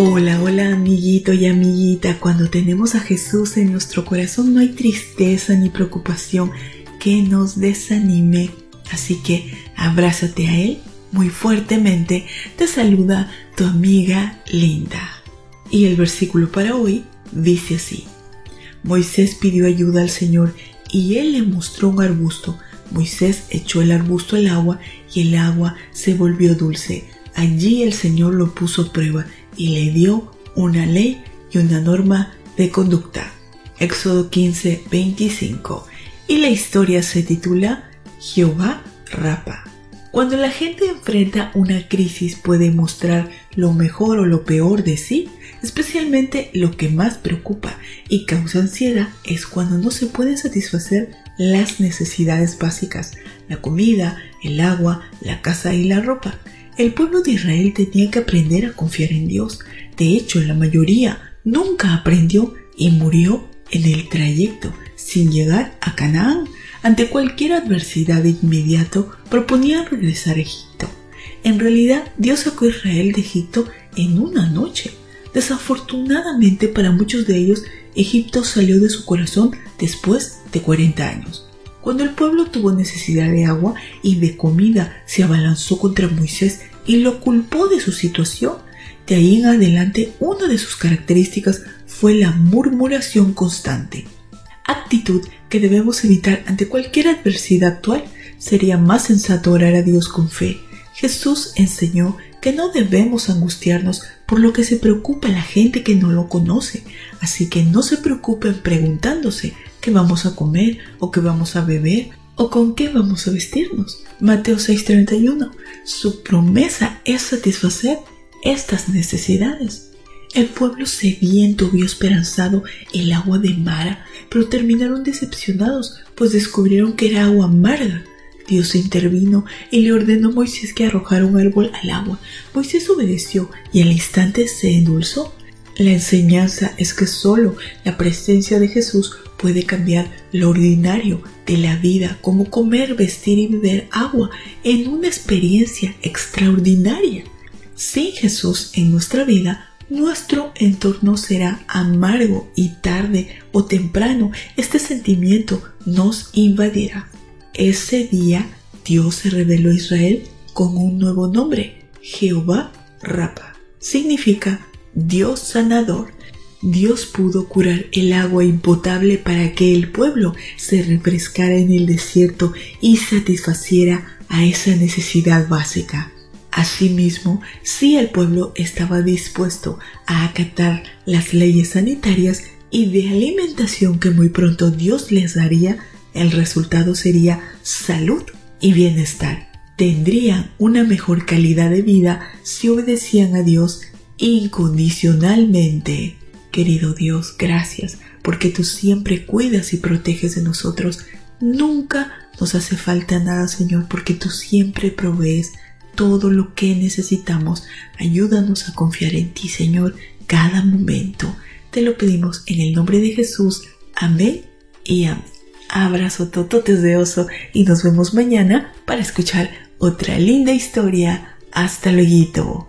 Hola, hola amiguito y amiguita. Cuando tenemos a Jesús en nuestro corazón no hay tristeza ni preocupación que nos desanime. Así que abrázate a Él muy fuertemente. Te saluda tu amiga Linda. Y el versículo para hoy dice así. Moisés pidió ayuda al Señor y Él le mostró un arbusto. Moisés echó el arbusto al agua y el agua se volvió dulce. Allí el Señor lo puso a prueba y le dio una ley y una norma de conducta. Éxodo 15, 25. Y la historia se titula Jehová Rapa. Cuando la gente enfrenta una crisis puede mostrar lo mejor o lo peor de sí, especialmente lo que más preocupa y causa ansiedad es cuando no se pueden satisfacer las necesidades básicas, la comida, el agua, la casa y la ropa. El pueblo de Israel tenía que aprender a confiar en Dios. De hecho, la mayoría nunca aprendió y murió en el trayecto sin llegar a Canaán. Ante cualquier adversidad inmediato proponían regresar a Egipto. En realidad, Dios sacó a Israel de Egipto en una noche. Desafortunadamente para muchos de ellos, Egipto salió de su corazón después de 40 años. Cuando el pueblo tuvo necesidad de agua y de comida, se abalanzó contra Moisés y lo culpó de su situación. De ahí en adelante, una de sus características fue la murmuración constante. Actitud que debemos evitar ante cualquier adversidad actual. Sería más sensato orar a Dios con fe. Jesús enseñó que no debemos angustiarnos por lo que se preocupa la gente que no lo conoce, así que no se preocupen preguntándose qué vamos a comer o qué vamos a beber o con qué vamos a vestirnos. Mateo 6:31. Su promesa es satisfacer estas necesidades. El pueblo sediento vio esperanzado el agua de Mara, pero terminaron decepcionados, pues descubrieron que era agua amarga. Dios intervino y le ordenó a Moisés que arrojara un árbol al agua. Moisés obedeció y al instante se endulzó. La enseñanza es que solo la presencia de Jesús puede cambiar lo ordinario de la vida, como comer, vestir y beber agua, en una experiencia extraordinaria. Sin Jesús en nuestra vida, nuestro entorno será amargo y tarde o temprano este sentimiento nos invadirá. Ese día Dios se reveló a Israel con un nuevo nombre, Jehová Rapa. Significa Dios sanador. Dios pudo curar el agua impotable para que el pueblo se refrescara en el desierto y satisfaciera a esa necesidad básica. Asimismo, si el pueblo estaba dispuesto a acatar las leyes sanitarias y de alimentación que muy pronto Dios les daría, el resultado sería salud y bienestar. Tendrían una mejor calidad de vida si obedecían a Dios incondicionalmente. Querido Dios, gracias porque tú siempre cuidas y proteges de nosotros. Nunca nos hace falta nada, Señor, porque tú siempre provees todo lo que necesitamos. Ayúdanos a confiar en ti, Señor, cada momento. Te lo pedimos en el nombre de Jesús. Amén y amén. Abrazo tototes de oso y nos vemos mañana para escuchar otra linda historia. Hasta luego.